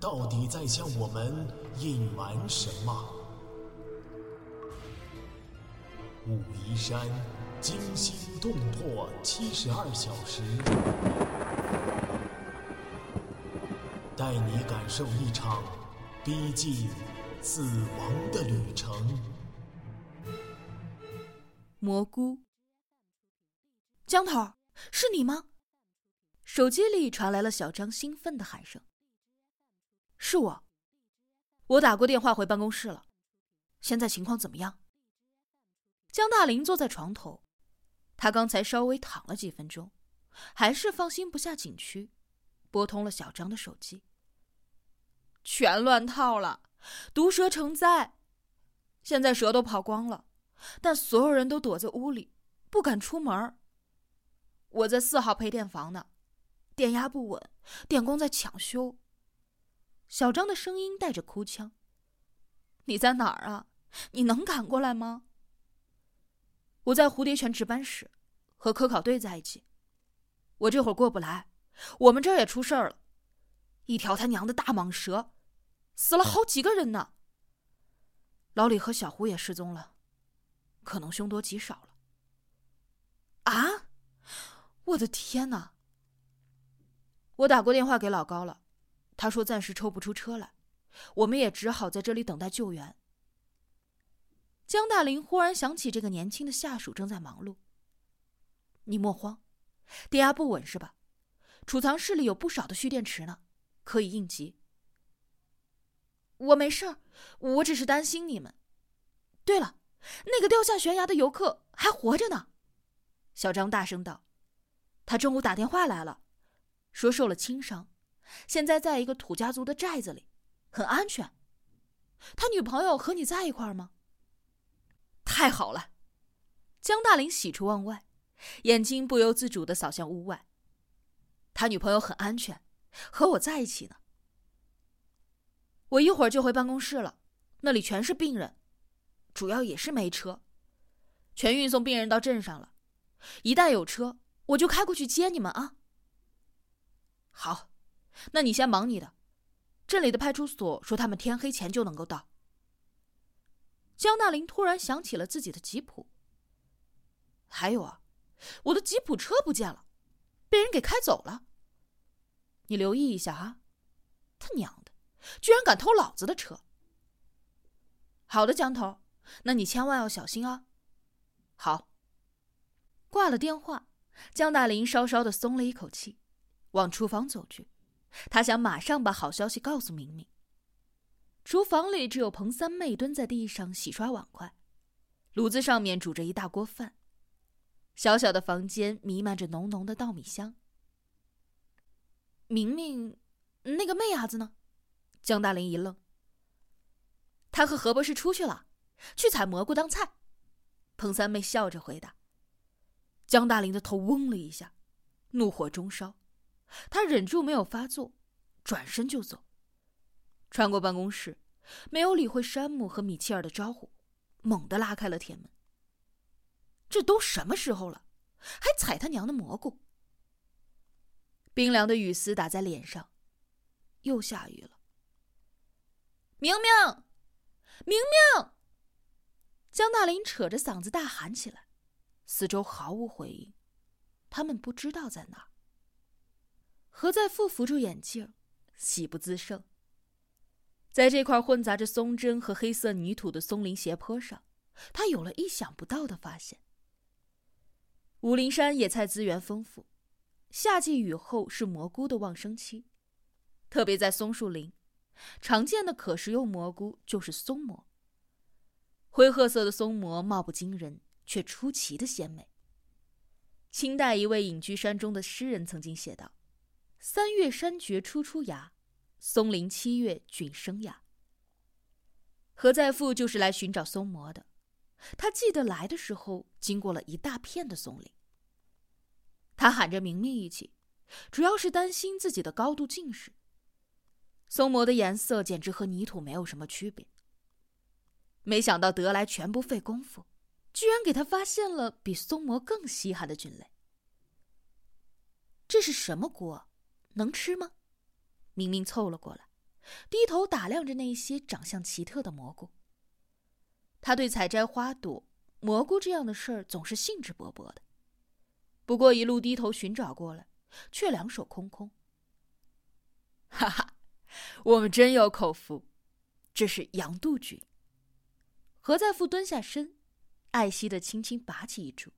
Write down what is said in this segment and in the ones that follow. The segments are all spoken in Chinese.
到底在向我们隐瞒什么？武夷山惊心动魄七十二小时，带你感受一场逼近死亡的旅程。蘑菇，江头，是你吗？手机里传来了小张兴奋的喊声：“是我，我打过电话回办公室了，现在情况怎么样？”江大林坐在床头，他刚才稍微躺了几分钟，还是放心不下景区，拨通了小张的手机。全乱套了，毒蛇成灾，现在蛇都跑光了，但所有人都躲在屋里，不敢出门。我在四号配电房呢，电压不稳，电工在抢修。小张的声音带着哭腔：“你在哪儿啊？你能赶过来吗？”我在蝴蝶泉值班室，和科考队在一起。我这会儿过不来，我们这儿也出事儿了，一条他娘的大蟒蛇，死了好几个人呢。老李和小胡也失踪了，可能凶多吉少了。啊！我的天哪！我打过电话给老高了，他说暂时抽不出车来，我们也只好在这里等待救援。江大林忽然想起这个年轻的下属正在忙碌。你莫慌，电压不稳是吧？储藏室里有不少的蓄电池呢，可以应急。我没事儿，我只是担心你们。对了，那个掉下悬崖的游客还活着呢。小张大声道：“他中午打电话来了，说受了轻伤，现在在一个土家族的寨子里，很安全。他女朋友和你在一块儿吗？”太好了，江大林喜出望外，眼睛不由自主的扫向屋外。他女朋友很安全，和我在一起呢。我一会儿就回办公室了，那里全是病人，主要也是没车，全运送病人到镇上了。一旦有车，我就开过去接你们啊。好，那你先忙你的，镇里的派出所说他们天黑前就能够到。江大林突然想起了自己的吉普。还有啊，我的吉普车不见了，被人给开走了。你留意一下啊！他娘的，居然敢偷老子的车！好的，江头，那你千万要小心啊！好。挂了电话，江大林稍稍的松了一口气，往厨房走去。他想马上把好消息告诉明明。厨房里只有彭三妹蹲在地上洗刷碗筷，炉子上面煮着一大锅饭。小小的房间弥漫着浓浓的稻米香。明明，那个妹伢子呢？江大林一愣。他和何博士出去了，去采蘑菇当菜。彭三妹笑着回答。江大林的头嗡了一下，怒火中烧，他忍住没有发作，转身就走。穿过办公室，没有理会山姆和米切尔的招呼，猛地拉开了铁门。这都什么时候了，还踩他娘的蘑菇！冰凉的雨丝打在脸上，又下雨了。明明，明明！江大林扯着嗓子大喊起来，四周毫无回应，他们不知道在哪。何在富扶住眼镜，喜不自胜。在这块混杂着松针和黑色泥土的松林斜坡上，他有了意想不到的发现。武陵山野菜资源丰富，夏季雨后是蘑菇的旺盛期，特别在松树林，常见的可食用蘑菇就是松蘑。灰褐色的松蘑貌不惊人，却出奇的鲜美。清代一位隐居山中的诗人曾经写道：“三月山蕨初出芽。”松林七月菌生芽。何在富就是来寻找松蘑的。他记得来的时候经过了一大片的松林。他喊着明明一起，主要是担心自己的高度近视。松蘑的颜色简直和泥土没有什么区别。没想到得来全不费功夫，居然给他发现了比松蘑更稀罕的菌类。这是什么果？能吃吗？明明凑了过来，低头打量着那些长相奇特的蘑菇。他对采摘花朵、蘑菇这样的事儿总是兴致勃勃的，不过一路低头寻找过来，却两手空空。哈哈，我们真有口福，这是羊肚菌。何在富蹲下身，爱惜的轻轻拔起一株。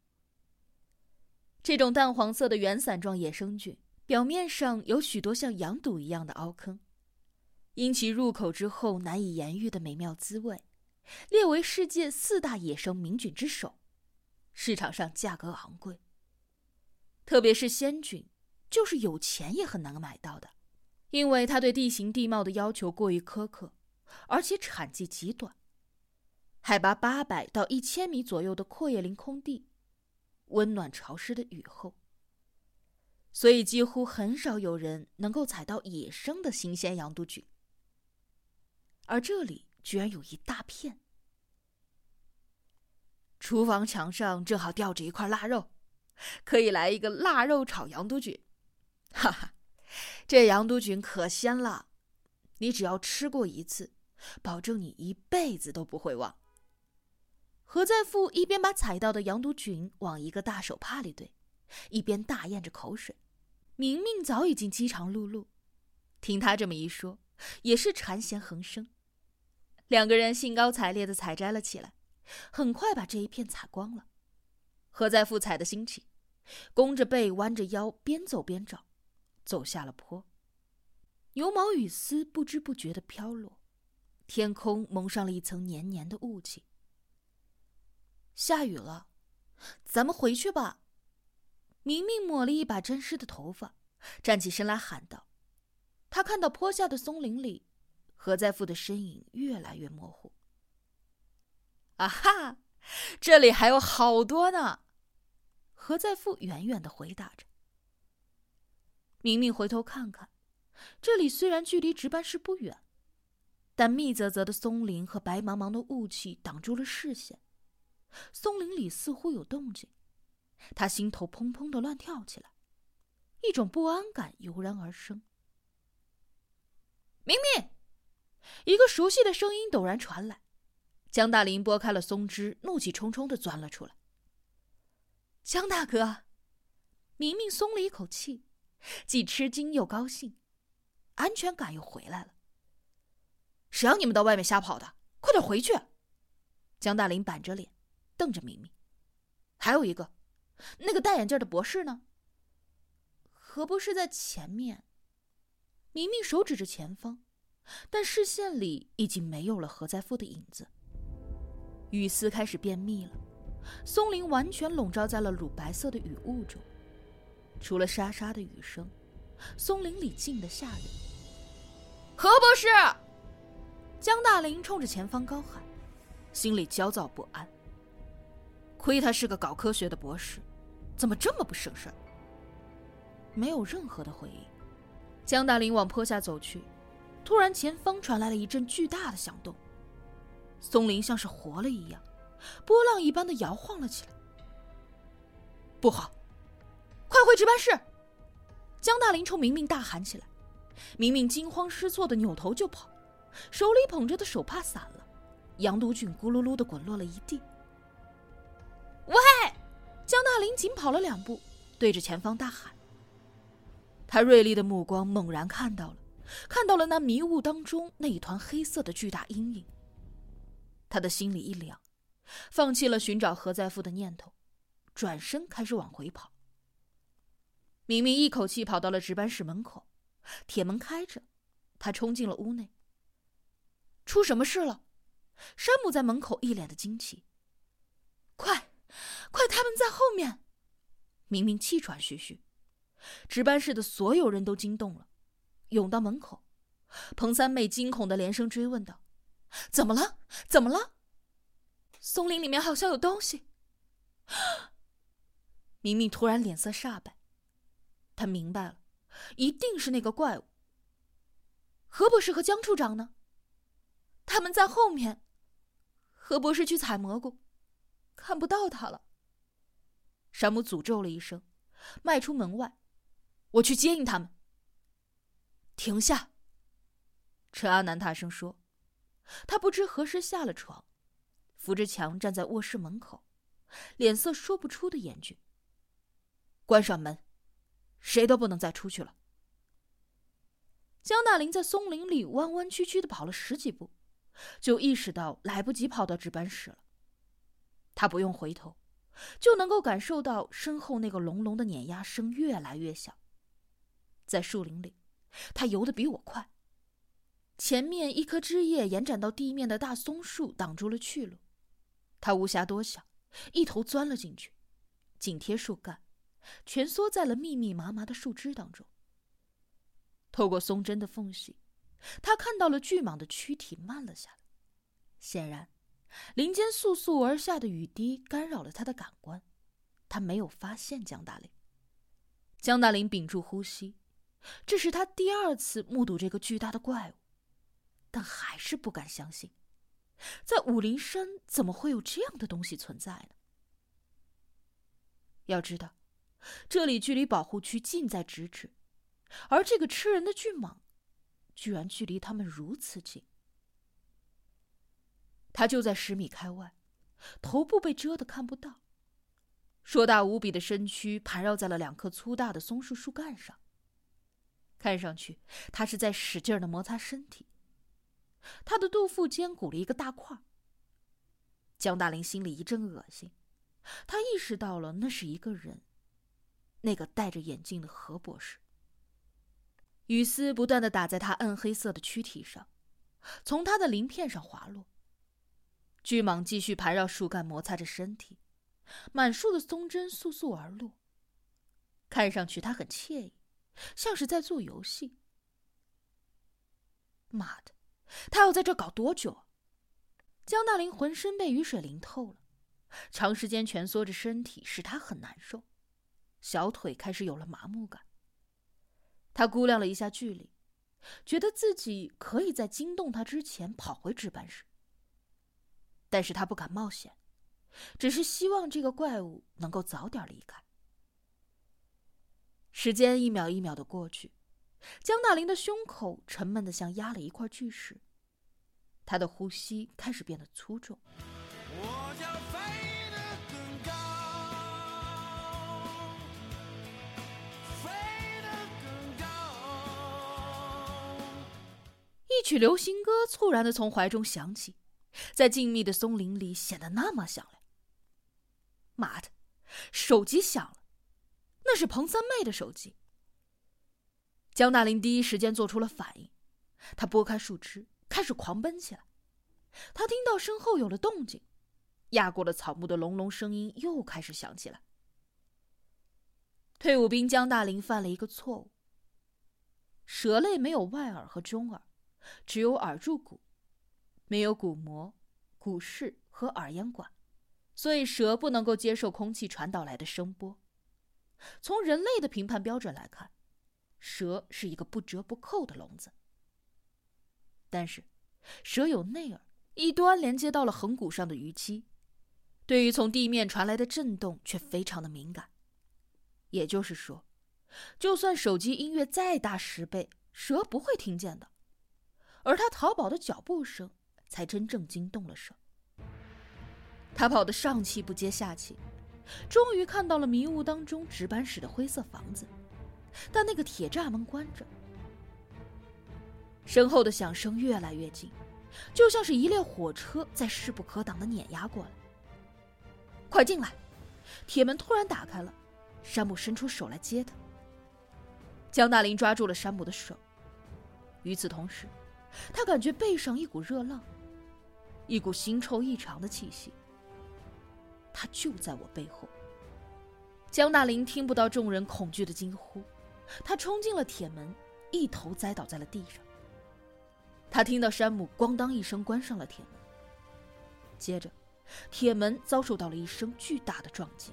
这种淡黄色的圆伞状野生菌，表面上有许多像羊肚一样的凹坑，因其入口之后难以言喻的美妙滋味。列为世界四大野生名菌之首，市场上价格昂贵。特别是仙菌，就是有钱也很难买到的，因为它对地形地貌的要求过于苛刻，而且产季极短。海拔八百到一千米左右的阔叶林空地，温暖潮湿的雨后，所以几乎很少有人能够采到野生的新鲜羊肚菌。而这里。居然有一大片。厨房墙上正好吊着一块腊肉，可以来一个腊肉炒羊肚菌。哈哈，这羊肚菌可鲜了，你只要吃过一次，保证你一辈子都不会忘。何在富一边把采到的羊肚菌往一个大手帕里堆，一边大咽着口水。明明早已经饥肠辘辘，听他这么一说，也是馋涎横生。两个人兴高采烈的采摘了起来，很快把这一片采光了。何在富采的兴起，弓着背，弯着腰，边走边找，走下了坡。牛毛雨丝不知不觉的飘落，天空蒙上了一层黏黏的雾气。下雨了，咱们回去吧。明明抹了一把沾湿的头发，站起身来喊道：“他看到坡下的松林里。”何在富的身影越来越模糊。啊哈，这里还有好多呢！何在富远远的回答着。明明回头看看，这里虽然距离值班室不远，但密泽泽的松林和白茫茫的雾气挡住了视线。松林里似乎有动静，他心头砰砰的乱跳起来，一种不安感油然而生。明明。一个熟悉的声音陡然传来，江大林拨开了松枝，怒气冲冲的钻了出来。江大哥，明明松了一口气，既吃惊又高兴，安全感又回来了。谁让你们到外面瞎跑的？快点回去！江大林板着脸，瞪着明明。还有一个，那个戴眼镜的博士呢？何博士在前面？明明手指着前方。但视线里已经没有了何在富的影子。雨丝开始变密了，松林完全笼罩在了乳白色的雨雾中，除了沙沙的雨声，松林里静得吓人。何博士，江大林冲着前方高喊，心里焦躁不安。亏他是个搞科学的博士，怎么这么不省事儿？没有任何的回应。江大林往坡下走去。突然，前方传来了一阵巨大的响动，松林像是活了一样，波浪一般的摇晃了起来。不好，快回值班室！江大林冲明明大喊起来，明明惊慌失措的扭头就跑，手里捧着的手帕散了，羊肚菌咕噜噜的滚落了一地。林紧跑了两步，对着前方大喊。他锐利的目光猛然看到了。看到了那迷雾当中那一团黑色的巨大阴影，他的心里一凉，放弃了寻找何在富的念头，转身开始往回跑。明明一口气跑到了值班室门口，铁门开着，他冲进了屋内。出什么事了？山姆在门口一脸的惊奇。快，快，他们在后面！明明气喘吁吁，值班室的所有人都惊动了。涌到门口，彭三妹惊恐的连声追问道：“怎么了？怎么了？松林里面好像有东西。”明明突然脸色煞白，他明白了，一定是那个怪物。何博士和江处长呢？他们在后面。何博士去采蘑菇，看不到他了。山姆诅咒了一声，迈出门外。我去接应他们。停下！陈阿南大声说。他不知何时下了床，扶着墙站在卧室门口，脸色说不出的严峻。关上门，谁都不能再出去了。江大林在松林里弯弯曲曲的跑了十几步，就意识到来不及跑到值班室了。他不用回头，就能够感受到身后那个隆隆的碾压声越来越响。在树林里，他游得比我快。前面一棵枝叶延展到地面的大松树挡住了去路，他无暇多想，一头钻了进去，紧贴树干，蜷缩在了密密麻麻的树枝当中。透过松针的缝隙，他看到了巨蟒的躯体慢了下来。显然，林间簌簌而下的雨滴干扰了他的感官，他没有发现江大林。江大林屏住呼吸。这是他第二次目睹这个巨大的怪物，但还是不敢相信，在武陵山怎么会有这样的东西存在呢？要知道，这里距离保护区近在咫尺，而这个吃人的巨蟒，居然距离他们如此近。他就在十米开外，头部被遮得看不到，硕大无比的身躯盘绕在了两棵粗大的松树树干上。看上去，他是在使劲的摩擦身体。他的肚腹间鼓了一个大块。江大林心里一阵恶心，他意识到了那是一个人，那个戴着眼镜的何博士。雨丝不断的打在他暗黑色的躯体上，从他的鳞片上滑落。巨蟒继续盘绕树干，摩擦着身体，满树的松针簌簌而落。看上去他很惬意。像是在做游戏。妈的，他要在这搞多久？江大林浑身被雨水淋透了，长时间蜷缩着身体使他很难受，小腿开始有了麻木感。他估量了一下距离，觉得自己可以在惊动他之前跑回值班室。但是他不敢冒险，只是希望这个怪物能够早点离开。时间一秒一秒的过去，江大林的胸口沉闷的像压了一块巨石，他的呼吸开始变得粗重。我要飞得更高，飞得更高一曲流行歌猝然的从怀中响起，在静谧的松林里显得那么响亮。妈的，手机响了。那是彭三妹的手机。江大林第一时间做出了反应，他拨开树枝，开始狂奔起来。他听到身后有了动静，压过了草木的隆隆声音又开始响起来。退伍兵江大林犯了一个错误。蛇类没有外耳和中耳，只有耳柱骨，没有鼓膜、鼓室和耳咽管，所以蛇不能够接受空气传导来的声波。从人类的评判标准来看，蛇是一个不折不扣的聋子。但是，蛇有内耳，一端连接到了横骨上的鱼鳍，对于从地面传来的震动却非常的敏感。也就是说，就算手机音乐再大十倍，蛇不会听见的。而他逃跑的脚步声，才真正惊动了蛇。他跑得上气不接下气。终于看到了迷雾当中值班室的灰色房子，但那个铁栅门关着。身后的响声越来越近，就像是一列火车在势不可挡的碾压过来。快进来！铁门突然打开了，山姆伸出手来接他。江大林抓住了山姆的手，与此同时，他感觉背上一股热浪，一股腥臭异常的气息。他就在我背后。江大林听不到众人恐惧的惊呼，他冲进了铁门，一头栽倒在了地上。他听到山姆咣当一声关上了铁门，接着，铁门遭受到了一声巨大的撞击。